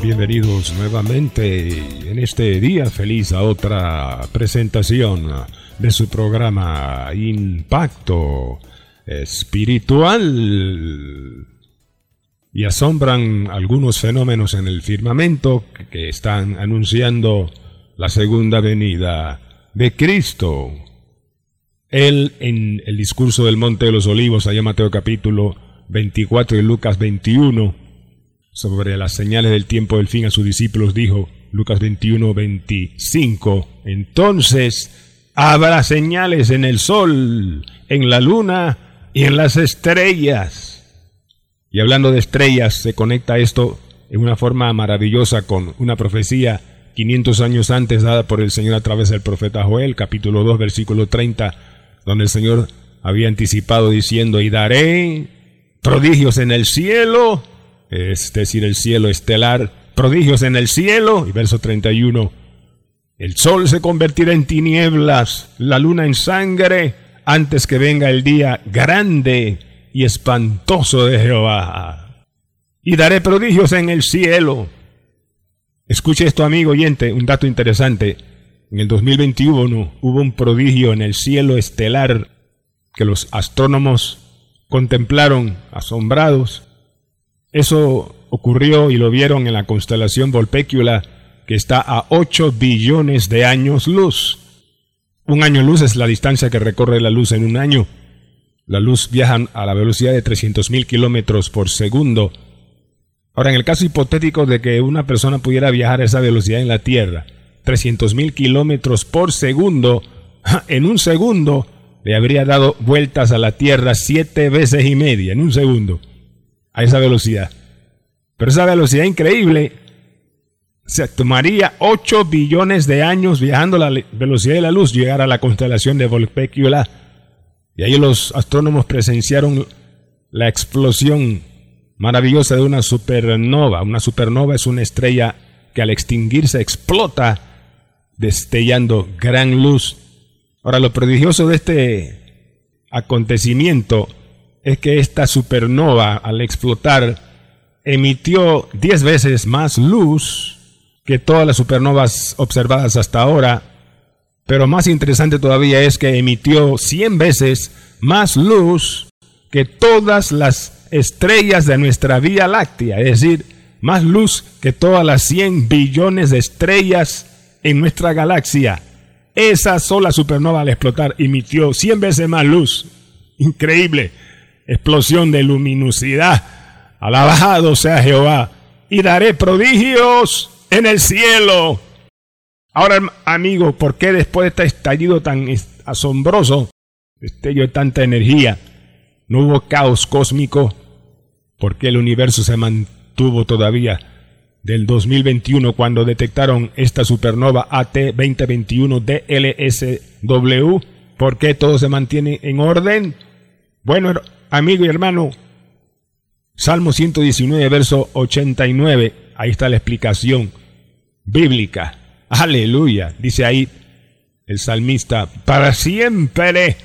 Bienvenidos nuevamente en este día feliz a otra presentación de su programa Impacto Espiritual. Y asombran algunos fenómenos en el firmamento que están anunciando la segunda venida de Cristo. Él en el discurso del Monte de los Olivos, allá Mateo capítulo 24 y Lucas 21, sobre las señales del tiempo del fin a sus discípulos, dijo Lucas 21, 25, entonces habrá señales en el sol, en la luna y en las estrellas. Y hablando de estrellas, se conecta esto en una forma maravillosa con una profecía 500 años antes dada por el Señor a través del profeta Joel, capítulo 2, versículo 30, donde el Señor había anticipado diciendo, y daré prodigios en el cielo, es decir, el cielo estelar, prodigios en el cielo, y verso 31, el sol se convertirá en tinieblas, la luna en sangre, antes que venga el día grande y espantoso de Jehová. Y daré prodigios en el cielo. Escuche esto, amigo oyente, un dato interesante. En el 2021 hubo un prodigio en el cielo estelar que los astrónomos contemplaron asombrados. Eso ocurrió y lo vieron en la constelación Volpecula, que está a 8 billones de años luz. Un año luz es la distancia que recorre la luz en un año. La luz viaja a la velocidad de 300.000 kilómetros por segundo. Ahora, en el caso hipotético de que una persona pudiera viajar a esa velocidad en la Tierra, 300.000 kilómetros por segundo, en un segundo, le habría dado vueltas a la Tierra siete veces y media en un segundo, a esa velocidad. Pero esa velocidad increíble se tomaría 8 billones de años viajando a la velocidad de la luz, llegar a la constelación de Volpecula. Y ahí los astrónomos presenciaron la explosión maravillosa de una supernova. Una supernova es una estrella que al extinguirse explota, destellando gran luz Ahora, lo prodigioso de este acontecimiento es que esta supernova, al explotar, emitió 10 veces más luz que todas las supernovas observadas hasta ahora, pero más interesante todavía es que emitió 100 veces más luz que todas las estrellas de nuestra Vía Láctea, es decir, más luz que todas las 100 billones de estrellas en nuestra galaxia. Esa sola supernova al explotar emitió 100 veces más luz. Increíble. Explosión de luminosidad. Alabado sea Jehová. Y daré prodigios en el cielo. Ahora, amigo, ¿por qué después de este estallido tan asombroso, destello de tanta energía, no hubo caos cósmico? ¿Por qué el universo se mantuvo todavía del 2021 cuando detectaron esta supernova AT 2021 DLSW. ¿Por qué todo se mantiene en orden? Bueno, amigo y hermano, Salmo 119, verso 89, ahí está la explicación bíblica. Aleluya, dice ahí el salmista, para siempre,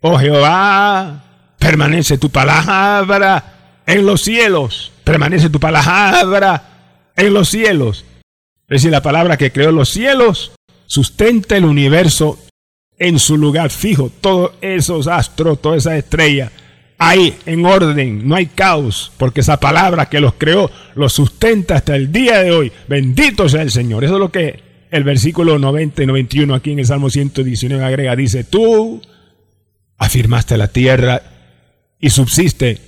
oh Jehová, permanece tu palabra en los cielos, permanece tu palabra en los cielos. Es decir, la palabra que creó los cielos sustenta el universo en su lugar fijo. Todos esos astros, toda esa estrella, ahí en orden, no hay caos, porque esa palabra que los creó los sustenta hasta el día de hoy. Bendito sea el Señor. Eso es lo que el versículo 90 y 91 aquí en el Salmo 119 agrega. Dice, tú afirmaste la tierra y subsiste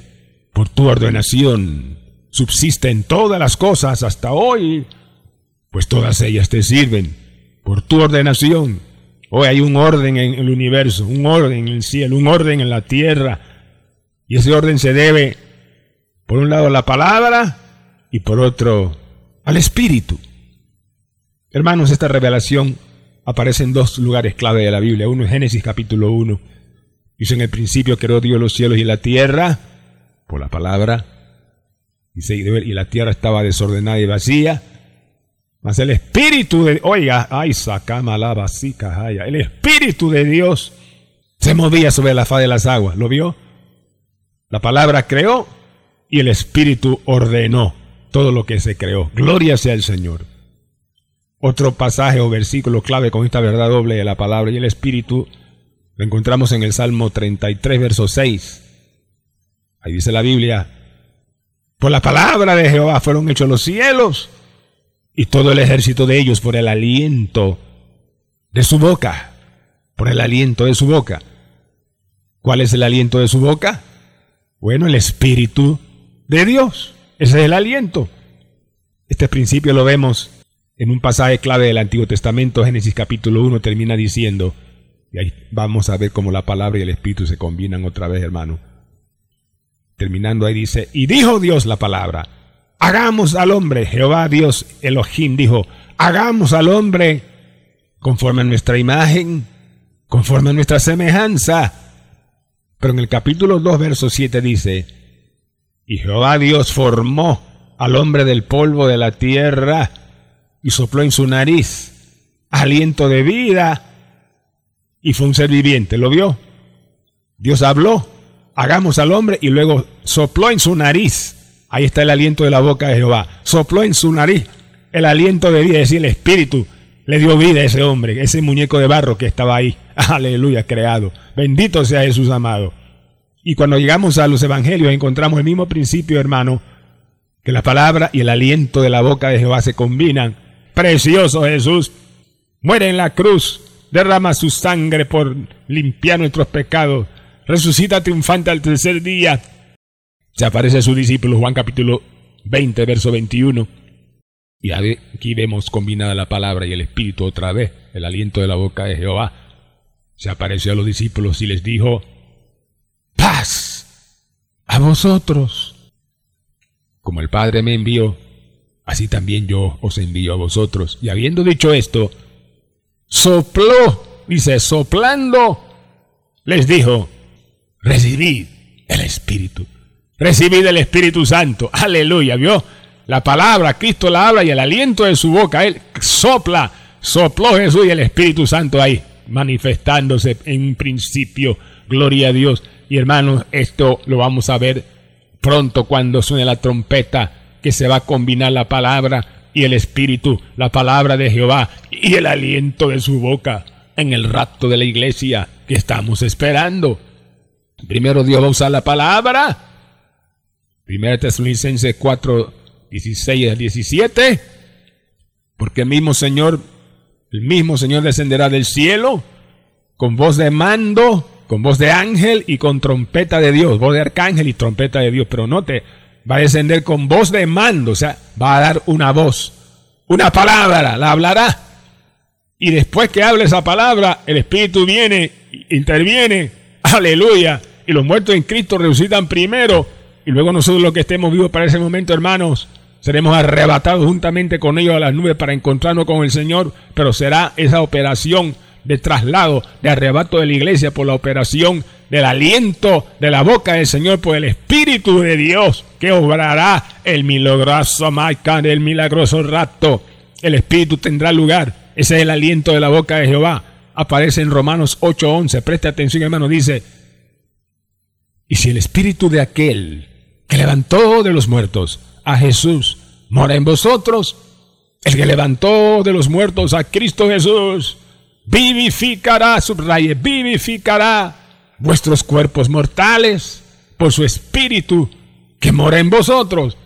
por tu ordenación subsiste en todas las cosas hasta hoy, pues todas ellas te sirven por tu ordenación. Hoy hay un orden en el universo, un orden en el cielo, un orden en la tierra. Y ese orden se debe, por un lado, a la palabra y por otro, al Espíritu. Hermanos, esta revelación aparece en dos lugares clave de la Biblia. Uno es Génesis capítulo 1. Dice en el principio creó Dios los cielos y la tierra por la palabra. Dice, y la tierra estaba desordenada y vacía. Mas el Espíritu de, oiga, ay, sacama la vasica, el Espíritu de Dios se movía sobre la faz de las aguas. ¿Lo vio? La palabra creó y el Espíritu ordenó todo lo que se creó. Gloria sea el Señor. Otro pasaje o versículo clave con esta verdad doble de la palabra y el Espíritu lo encontramos en el Salmo 33, verso 6. Ahí dice la Biblia, por la palabra de Jehová fueron hechos los cielos y todo el ejército de ellos por el aliento de su boca, por el aliento de su boca. ¿Cuál es el aliento de su boca? Bueno, el Espíritu de Dios. Ese es el aliento. Este principio lo vemos en un pasaje clave del Antiguo Testamento, Génesis capítulo 1, termina diciendo, y ahí vamos a ver cómo la palabra y el Espíritu se combinan otra vez, hermano. Terminando ahí dice, y dijo Dios la palabra, hagamos al hombre, Jehová Dios Elohim dijo, hagamos al hombre conforme a nuestra imagen, conforme a nuestra semejanza. Pero en el capítulo 2, verso 7 dice, y Jehová Dios formó al hombre del polvo de la tierra y sopló en su nariz aliento de vida y fue un ser viviente. ¿Lo vio? Dios habló, hagamos al hombre y luego sopló en su nariz Ahí está el aliento de la boca de Jehová. Sopló en su nariz el aliento de vida, es decir, el espíritu. Le dio vida a ese hombre, ese muñeco de barro que estaba ahí. Aleluya, creado. Bendito sea Jesús amado. Y cuando llegamos a los evangelios encontramos el mismo principio, hermano, que la palabra y el aliento de la boca de Jehová se combinan. Precioso Jesús. Muere en la cruz, derrama su sangre por limpiar nuestros pecados. Resucita triunfante al tercer día se aparece a su discípulo Juan capítulo 20, verso 21. Y aquí vemos combinada la palabra y el espíritu otra vez, el aliento de la boca de Jehová. Se apareció a los discípulos y les dijo, paz a vosotros. Como el Padre me envió, así también yo os envío a vosotros. Y habiendo dicho esto, sopló, dice, soplando, les dijo, recibid el Espíritu. Recibid el Espíritu Santo. Aleluya, ¿vio? La palabra, Cristo la habla y el aliento de su boca, Él sopla, sopló Jesús y el Espíritu Santo ahí, manifestándose en principio. Gloria a Dios. Y hermanos, esto lo vamos a ver pronto cuando suene la trompeta, que se va a combinar la palabra y el Espíritu, la palabra de Jehová y el aliento de su boca en el rapto de la iglesia que estamos esperando. Primero Dios va a usar la palabra Primera Tesalonicenses 4, 16 al 17. Porque el mismo Señor, el mismo Señor descenderá del cielo con voz de mando, con voz de ángel y con trompeta de Dios, voz de arcángel y trompeta de Dios. Pero note, va a descender con voz de mando, o sea, va a dar una voz, una palabra, la hablará. Y después que hable esa palabra, el Espíritu viene, interviene, aleluya, y los muertos en Cristo resucitan primero y luego nosotros los que estemos vivos para ese momento, hermanos, seremos arrebatados juntamente con ellos a las nubes para encontrarnos con el Señor, pero será esa operación de traslado, de arrebato de la iglesia por la operación del aliento de la boca del Señor por el Espíritu de Dios que obrará el milagroso el milagroso rato. El Espíritu tendrá lugar. Ese es el aliento de la boca de Jehová. Aparece en Romanos 8:11. Preste atención, hermano. Dice, y si el Espíritu de aquel que levantó de los muertos a Jesús mora en vosotros, el que levantó de los muertos a Cristo Jesús, vivificará, subraye, vivificará vuestros cuerpos mortales por su Espíritu que mora en vosotros.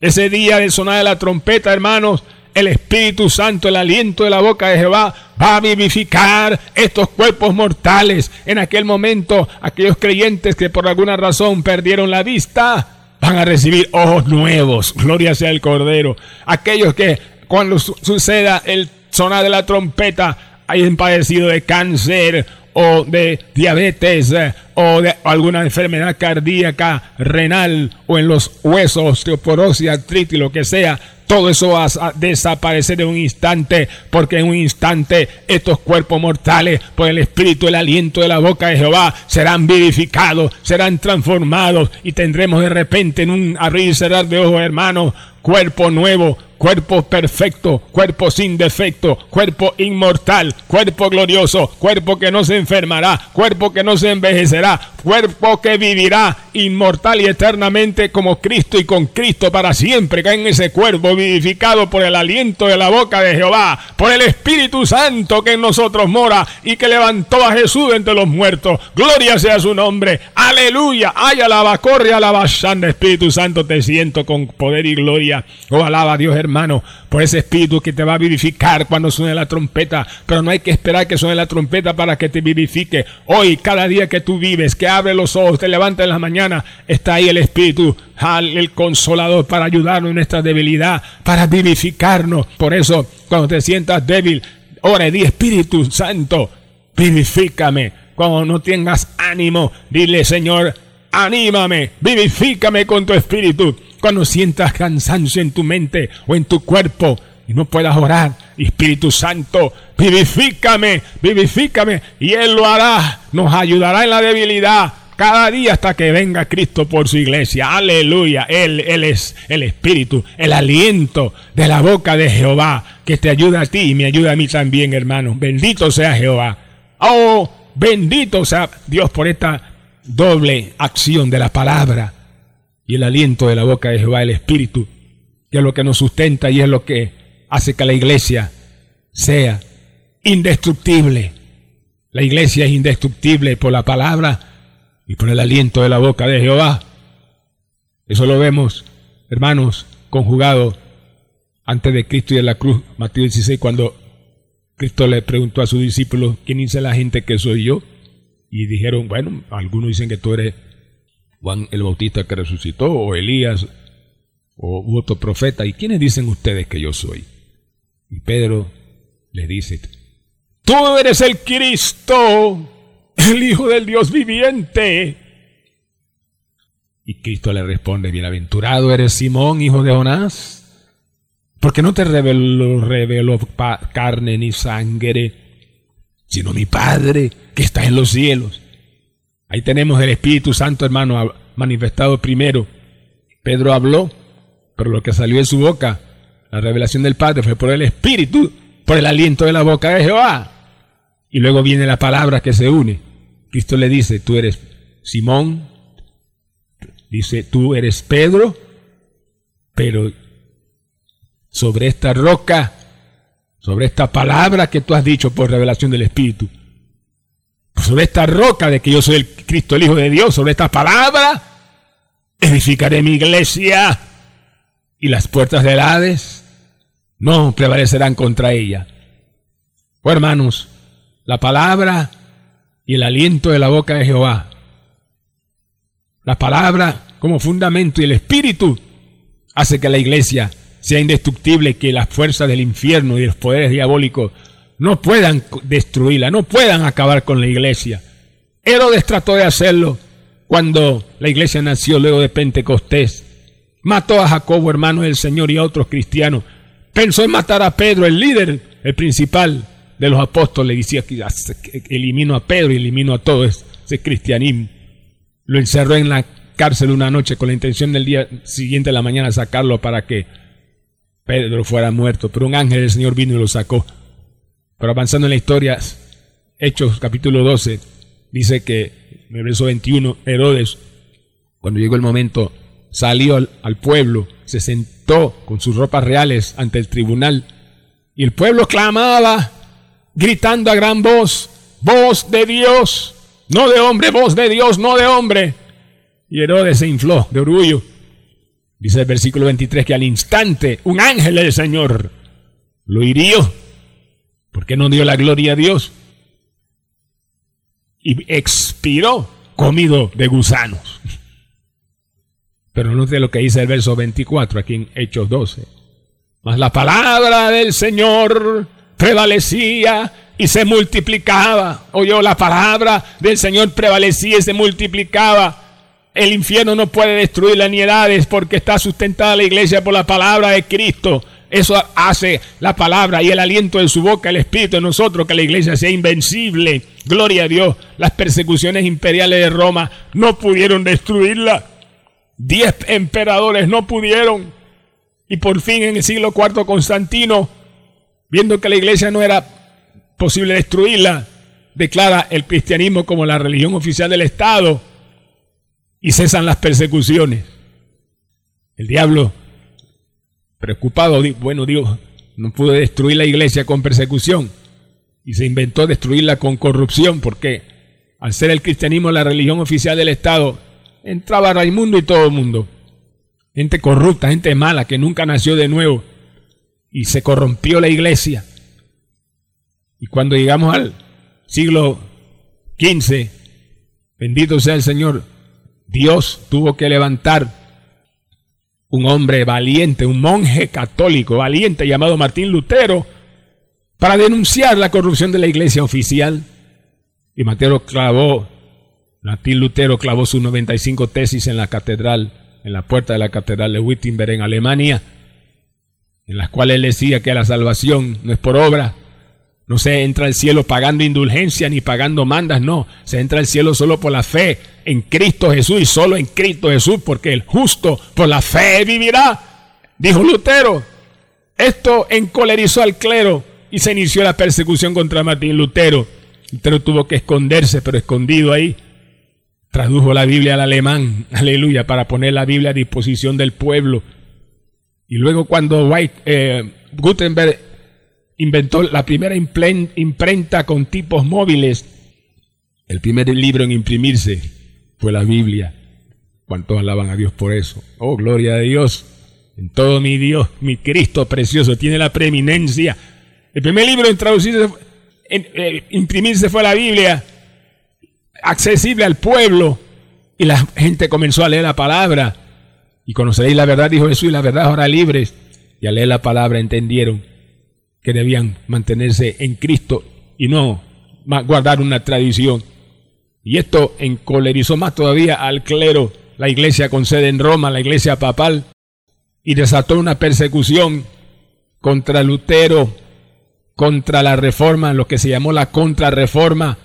Ese día de sonar de la trompeta, hermanos, el Espíritu Santo, el aliento de la boca de Jehová, va a vivificar estos cuerpos mortales. En aquel momento, aquellos creyentes que por alguna razón perdieron la vista, van a recibir ojos nuevos. Gloria sea el Cordero. Aquellos que cuando suceda el sonar de la trompeta, hayan padecido de cáncer o de diabetes eh, o de alguna enfermedad cardíaca, renal o en los huesos, osteoporosis, artritis, lo que sea, todo eso va a desaparecer en un instante, porque en un instante estos cuerpos mortales, por el espíritu, el aliento de la boca de Jehová, serán vivificados, serán transformados y tendremos de repente en un abrir y cerrar de ojos, hermanos, cuerpo nuevo, cuerpo perfecto, cuerpo sin defecto, cuerpo inmortal, cuerpo glorioso, cuerpo que no se enfermará, cuerpo que no se envejecerá, cuerpo que vivirá inmortal y eternamente como Cristo y con Cristo para siempre, que en ese cuerpo vivificado por el aliento de la boca de Jehová, por el Espíritu Santo que en nosotros mora y que levantó a Jesús entre los muertos. Gloria sea su nombre. Aleluya. Ay, alaba, corre, alaba, Espíritu Santo, te siento con poder y gloria. Oh, alaba a Dios, hermano hermano, por ese espíritu que te va a vivificar cuando suene la trompeta. Pero no hay que esperar que suene la trompeta para que te vivifique. Hoy, cada día que tú vives, que abre los ojos, te levantas en la mañana, está ahí el espíritu, el consolador para ayudarnos en nuestra debilidad, para vivificarnos. Por eso, cuando te sientas débil, ora y di Espíritu Santo, vivifícame. Cuando no tengas ánimo, dile Señor, anímame, vivifícame con tu espíritu. Cuando sientas cansancio en tu mente o en tu cuerpo y no puedas orar, Espíritu Santo, vivifícame, vivifícame y Él lo hará, nos ayudará en la debilidad cada día hasta que venga Cristo por su iglesia. Aleluya. Él, él es el Espíritu, el aliento de la boca de Jehová que te ayuda a ti y me ayuda a mí también, hermano. Bendito sea Jehová. Oh, bendito sea Dios por esta doble acción de la palabra y el aliento de la boca de Jehová, el Espíritu, que es lo que nos sustenta y es lo que hace que la iglesia sea indestructible. La iglesia es indestructible por la palabra y por el aliento de la boca de Jehová. Eso lo vemos, hermanos, conjugado antes de Cristo y de la cruz, Mateo 16, cuando Cristo le preguntó a sus discípulos, ¿quién dice la gente que soy yo? Y dijeron, bueno, algunos dicen que tú eres Juan el Bautista que resucitó, o Elías, o otro profeta. ¿Y quiénes dicen ustedes que yo soy? Y Pedro le dice, tú eres el Cristo, el Hijo del Dios viviente. Y Cristo le responde, bienaventurado eres Simón, hijo de Jonás, porque no te reveló, reveló carne ni sangre, sino mi Padre que está en los cielos. Ahí tenemos el Espíritu Santo, hermano, manifestado primero. Pedro habló, pero lo que salió de su boca, la revelación del Padre, fue por el Espíritu, por el aliento de la boca de Jehová. Y luego viene la palabra que se une. Cristo le dice, tú eres Simón, dice, tú eres Pedro, pero sobre esta roca, sobre esta palabra que tú has dicho por revelación del Espíritu, sobre esta roca de que yo soy el Cristo, el Hijo de Dios, sobre esta palabra, edificaré mi iglesia y las puertas del Hades no prevalecerán contra ella. Oh hermanos, la palabra y el aliento de la boca de Jehová, la palabra como fundamento y el espíritu hace que la iglesia sea indestructible, que las fuerzas del infierno y los poderes diabólicos no puedan destruirla, no puedan acabar con la iglesia. Herodes trató de hacerlo cuando la iglesia nació luego de Pentecostés. Mató a Jacobo, hermano del Señor, y a otros cristianos. Pensó en matar a Pedro, el líder, el principal de los apóstoles. Decía que elimino a Pedro y elimino a todo ese cristianismo. Lo encerró en la cárcel una noche con la intención del día siguiente de la mañana sacarlo para que Pedro fuera muerto. Pero un ángel del Señor vino y lo sacó. Pero avanzando en la historia, Hechos capítulo 12, dice que en el verso 21, Herodes, cuando llegó el momento, salió al, pueblo, se sentó con sus ropas reales ante el tribunal y el pueblo clamaba, gritando a gran voz, voz de Dios, no de hombre, voz de Dios, no de hombre. Y Herodes se infló de orgullo. Dice el versículo 23 que al instante un ángel del Señor lo hirió ¿Por qué no dio la gloria a Dios? Y expiró comido de gusanos. Pero no sé lo que dice el verso 24 aquí en Hechos 12. Mas la palabra del Señor prevalecía y se multiplicaba. Oyó la palabra del Señor prevalecía y se multiplicaba. el infierno no puede destruir la niedades porque está sustentada la iglesia por la palabra de Cristo. Eso hace la palabra y el aliento de su boca, el Espíritu de nosotros, que la iglesia sea invencible. Gloria a Dios. Las persecuciones imperiales de Roma no pudieron destruirla. Diez emperadores no pudieron. Y por fin en el siglo IV Constantino, viendo que la iglesia no era posible destruirla, declara el cristianismo como la religión oficial del Estado y cesan las persecuciones. El diablo Preocupado, bueno, Dios no pudo destruir la iglesia con persecución y se inventó destruirla con corrupción porque al ser el cristianismo la religión oficial del Estado, entraba Raimundo y todo el mundo. Gente corrupta, gente mala que nunca nació de nuevo y se corrompió la iglesia. Y cuando llegamos al siglo XV, bendito sea el Señor, Dios tuvo que levantar un hombre valiente, un monje católico valiente llamado Martín Lutero, para denunciar la corrupción de la iglesia oficial. Y Mateo clavó, Martín Lutero clavó sus 95 tesis en la catedral, en la puerta de la catedral de Wittenberg en Alemania, en las cuales decía que la salvación no es por obra, no se entra al cielo pagando indulgencia ni pagando mandas, no. Se entra al cielo solo por la fe en Cristo Jesús y solo en Cristo Jesús, porque el justo por la fe vivirá. Dijo Lutero. Esto encolerizó al clero y se inició la persecución contra Martín Lutero. Lutero tuvo que esconderse, pero escondido ahí. Tradujo la Biblia al alemán, aleluya, para poner la Biblia a disposición del pueblo. Y luego cuando White, eh, Gutenberg inventó la primera imprenta con tipos móviles. El primer libro en imprimirse fue la Biblia. ¿Cuántos alaban a Dios por eso? Oh, gloria a Dios. En todo mi Dios, mi Cristo precioso, tiene la preeminencia. El primer libro en traducirse, en, eh, imprimirse fue la Biblia, accesible al pueblo. Y la gente comenzó a leer la palabra. Y conoceréis la verdad, dijo Jesús, y la verdad ahora libres. Y al leer la palabra entendieron que debían mantenerse en Cristo y no guardar una tradición. Y esto encolerizó más todavía al clero, la iglesia con sede en Roma, la iglesia papal, y desató una persecución contra Lutero, contra la reforma, lo que se llamó la contrarreforma,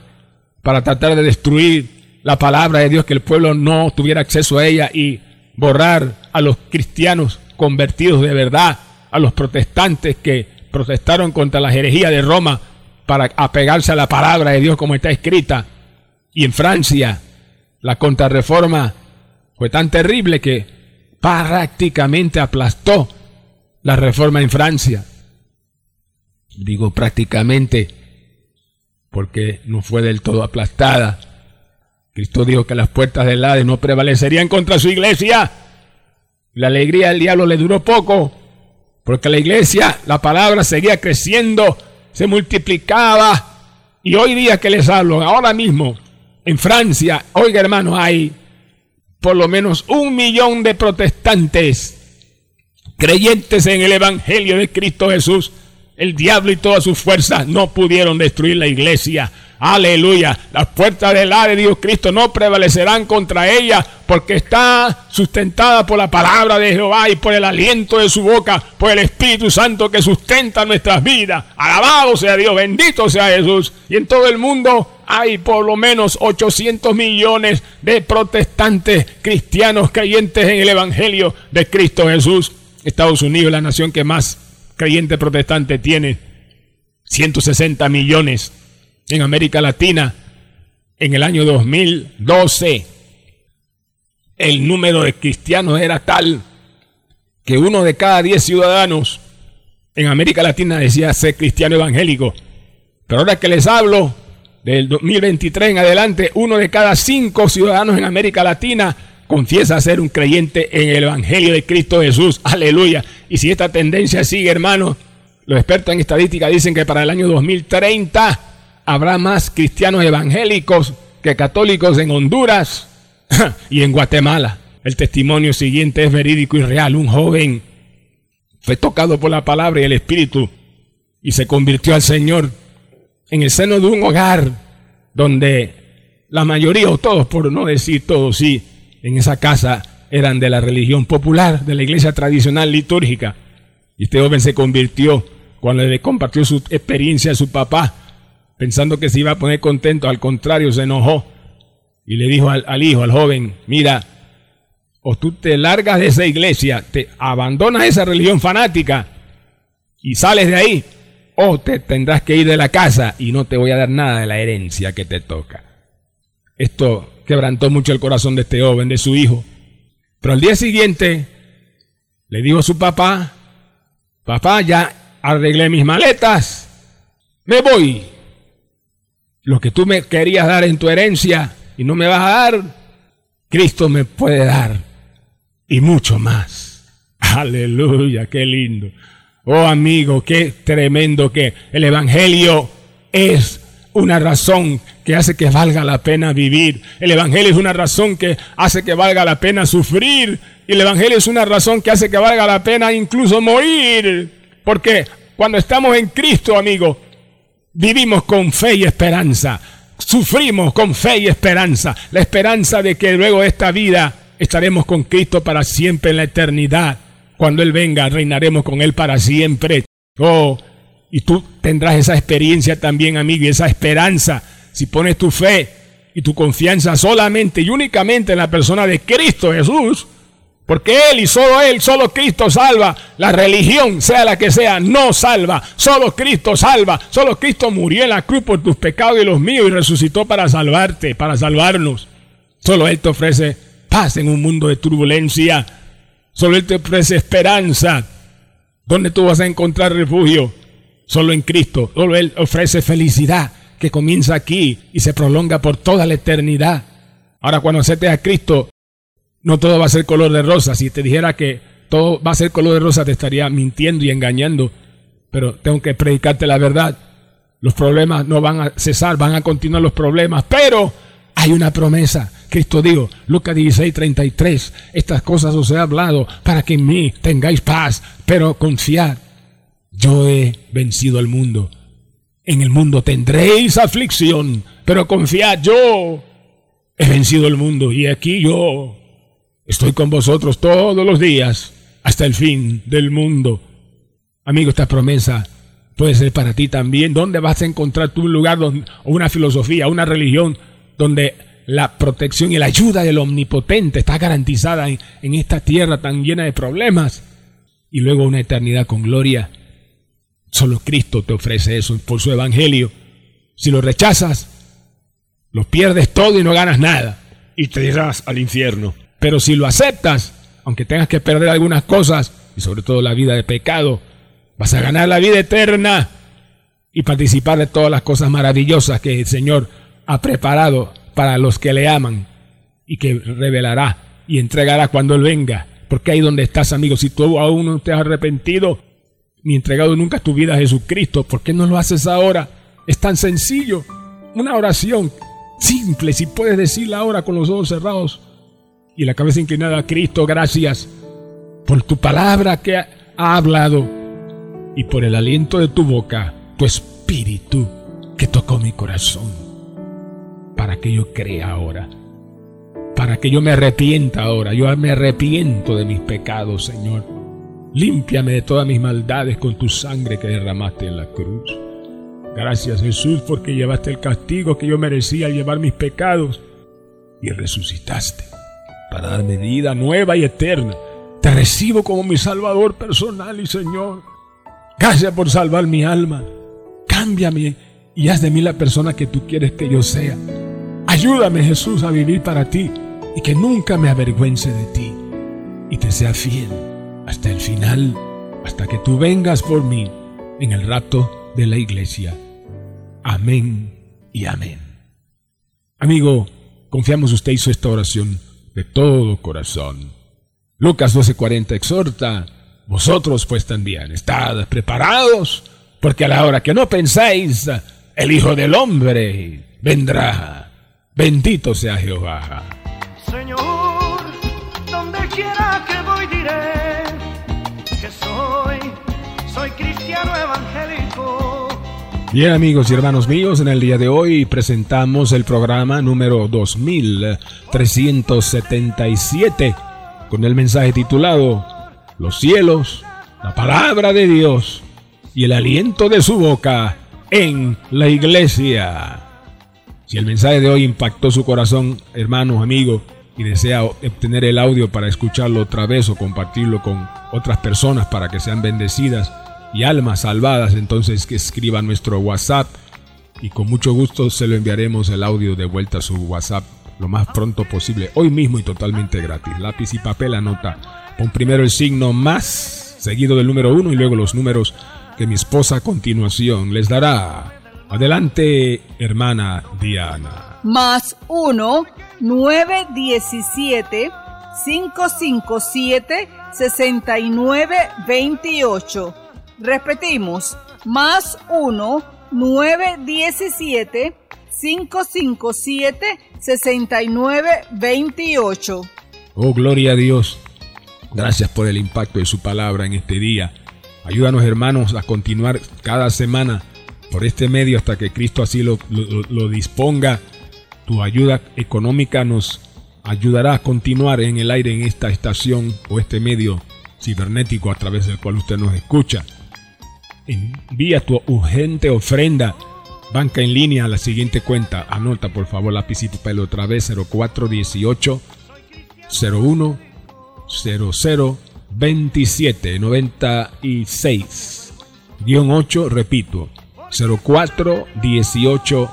para tratar de destruir la palabra de Dios, que el pueblo no tuviera acceso a ella y borrar a los cristianos convertidos de verdad, a los protestantes que protestaron contra la herejía de Roma para apegarse a la palabra de Dios como está escrita. Y en Francia la contrarreforma fue tan terrible que prácticamente aplastó la reforma en Francia. Digo prácticamente porque no fue del todo aplastada. Cristo dijo que las puertas del Hades no prevalecerían contra su iglesia. La alegría del diablo le duró poco porque la iglesia, la palabra seguía creciendo, se multiplicaba. Y hoy día que les hablo, ahora mismo, en Francia, oiga hermano, hay por lo menos un millón de protestantes creyentes en el Evangelio de Cristo Jesús. El diablo y todas sus fuerzas no pudieron destruir la iglesia. Aleluya. Las puertas del la de Dios Cristo no prevalecerán contra ella porque está sustentada por la palabra de Jehová y por el aliento de su boca, por el Espíritu Santo que sustenta nuestras vidas. Alabado sea Dios, bendito sea Jesús. Y en todo el mundo hay por lo menos 800 millones de protestantes cristianos creyentes en el Evangelio de Cristo Jesús. Estados Unidos, la nación que más creyentes protestantes tiene, 160 millones en América Latina en el año 2012 el número de cristianos era tal que uno de cada diez ciudadanos en América Latina decía ser cristiano evangélico. Pero ahora que les hablo, del 2023 en adelante, uno de cada cinco ciudadanos en América Latina confiesa ser un creyente en el Evangelio de Cristo Jesús. Aleluya. Y si esta tendencia sigue, hermanos, los expertos en estadística dicen que para el año 2030 habrá más cristianos evangélicos que católicos en Honduras y en Guatemala. El testimonio siguiente es verídico y real. Un joven fue tocado por la palabra y el Espíritu y se convirtió al Señor en el seno de un hogar donde la mayoría o todos, por no decir todos, sí, en esa casa eran de la religión popular, de la iglesia tradicional litúrgica. Y este joven se convirtió cuando le compartió su experiencia a su papá, pensando que se iba a poner contento. Al contrario, se enojó y le dijo al, hijo, al joven, mira, o tú te largas de esa iglesia, te abandonas esa religión fanática y sales de ahí, o te tendrás que ir de la casa y no te voy a dar nada de la herencia que te toca. Esto quebrantó mucho el corazón de este joven, de su hijo. Pero al día siguiente le dijo a su papá, papá, ya arreglé mis maletas, me voy. Lo que tú me querías dar en tu herencia y no me vas a dar, Cristo me puede dar y mucho más. Aleluya, qué lindo. Oh amigo, qué tremendo que el Evangelio es una razón que hace que valga la pena vivir. El Evangelio es una razón que hace que valga la pena sufrir. Y el Evangelio es una razón que hace que valga la pena incluso morir. Porque cuando estamos en Cristo, amigo, vivimos con fe y esperanza. Sufrimos con fe y esperanza. La esperanza de que luego de esta vida estaremos con Cristo para siempre en la eternidad. Cuando Él venga, reinaremos con Él para siempre. Oh, y tú tendrás esa experiencia también, amigo, y esa esperanza. Si pones tu fe y tu confianza solamente y únicamente en la persona de Cristo Jesús, porque Él y solo Él, solo Cristo salva. La religión, sea la que sea, no salva. Solo Cristo salva. Solo Cristo murió en la cruz por tus pecados y los míos y resucitó para salvarte, para salvarnos. Solo Él te ofrece paz en un mundo de turbulencia. Solo Él te ofrece esperanza. ¿Dónde tú vas a encontrar refugio? Solo en Cristo. Solo Él ofrece felicidad que comienza aquí y se prolonga por toda la eternidad. Ahora cuando aceptes a Cristo, no todo va a ser color de rosa. Si te dijera que todo va a ser color de rosa, te estaría mintiendo y engañando. Pero tengo que predicarte la verdad. Los problemas no van a cesar, van a continuar los problemas. Pero hay una promesa. Cristo dijo, Lucas 16, 33, estas cosas os he hablado para que en mí tengáis paz, pero confiad, yo he vencido al mundo. En el mundo tendréis aflicción, pero confiad, yo he vencido el mundo y aquí yo estoy con vosotros todos los días hasta el fin del mundo. Amigo, esta promesa puede ser para ti también. ¿Dónde vas a encontrar tu lugar, o una filosofía, una religión donde la protección y la ayuda del omnipotente está garantizada en, en esta tierra tan llena de problemas? Y luego una eternidad con gloria. Solo Cristo te ofrece eso por su evangelio. Si lo rechazas, lo pierdes todo y no ganas nada. Y te irás al infierno. Pero si lo aceptas, aunque tengas que perder algunas cosas, y sobre todo la vida de pecado, vas a ganar la vida eterna y participar de todas las cosas maravillosas que el Señor ha preparado para los que le aman y que revelará y entregará cuando Él venga. Porque ahí donde estás, amigo, si tú aún no te has arrepentido ni entregado nunca tu vida a Jesucristo, ¿por qué no lo haces ahora? Es tan sencillo. Una oración simple, si puedes decirla ahora con los ojos cerrados y la cabeza inclinada a Cristo, gracias por tu palabra que ha hablado y por el aliento de tu boca, tu espíritu que tocó mi corazón, para que yo crea ahora, para que yo me arrepienta ahora, yo me arrepiento de mis pecados, Señor. Límpiame de todas mis maldades con tu sangre que derramaste en la cruz. Gracias Jesús porque llevaste el castigo que yo merecía al llevar mis pecados y resucitaste para darme vida nueva y eterna. Te recibo como mi Salvador personal y Señor. Gracias por salvar mi alma. Cámbiame y haz de mí la persona que tú quieres que yo sea. Ayúdame Jesús a vivir para ti y que nunca me avergüence de ti y te sea fiel hasta el final, hasta que tú vengas por mí en el rapto de la iglesia. Amén y amén. Amigo, confiamos usted hizo esta oración de todo corazón. Lucas 12:40 exhorta, vosotros pues también estad preparados, porque a la hora que no pensáis, el Hijo del Hombre vendrá. Bendito sea Jehová. Señor, donde quiera que voy diré que soy, soy cristiano evangélico, Bien amigos y hermanos míos, en el día de hoy presentamos el programa número 2377 con el mensaje titulado Los cielos, la palabra de Dios y el aliento de su boca en la iglesia. Si el mensaje de hoy impactó su corazón, hermanos, amigos, y desea obtener el audio para escucharlo otra vez o compartirlo con otras personas para que sean bendecidas y almas salvadas, entonces que escriba nuestro WhatsApp y con mucho gusto se lo enviaremos el audio de vuelta a su WhatsApp lo más pronto posible, hoy mismo y totalmente gratis. Lápiz y papel anota. Pon primero el signo más, seguido del número uno y luego los números que mi esposa a continuación les dará. Adelante, hermana Diana. Más uno 917 557 6928. Repetimos, más 1 917 557 6928. Oh, gloria a Dios. Gracias por el impacto de su palabra en este día. Ayúdanos hermanos a continuar cada semana por este medio hasta que Cristo así lo, lo, lo disponga tu ayuda económica nos ayudará a continuar en el aire en esta estación o este medio cibernético a través del cual usted nos escucha. Envía tu urgente ofrenda. Banca en línea a la siguiente cuenta. Anota por favor lápiz y papel otra vez 0418 01 00 27 96 guion 8 repito 04 18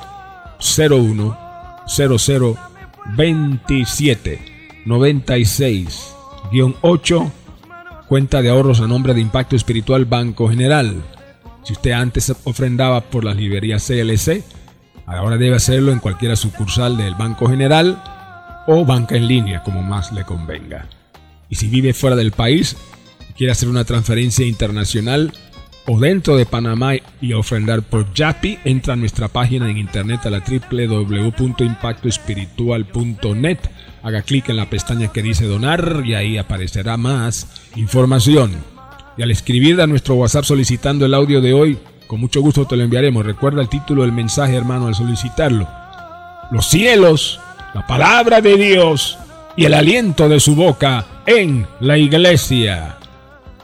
01 0027 96-8 cuenta de ahorros a nombre de Impacto Espiritual Banco General. Si usted antes ofrendaba por las librerías CLC, ahora debe hacerlo en cualquier sucursal del Banco General o banca en línea, como más le convenga. Y si vive fuera del país, quiere hacer una transferencia internacional, o dentro de Panamá y ofrendar por Yapi, entra a nuestra página en internet a la www.impactoespiritual.net. Haga clic en la pestaña que dice donar y ahí aparecerá más información. Y al escribir a nuestro WhatsApp solicitando el audio de hoy, con mucho gusto te lo enviaremos. Recuerda el título del mensaje, hermano, al solicitarlo. Los cielos, la palabra de Dios y el aliento de su boca en la iglesia.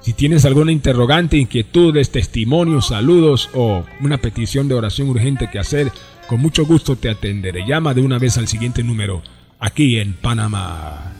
Si tienes alguna interrogante, inquietudes, testimonios, saludos o una petición de oración urgente que hacer, con mucho gusto te atenderé. Llama de una vez al siguiente número, aquí en Panamá.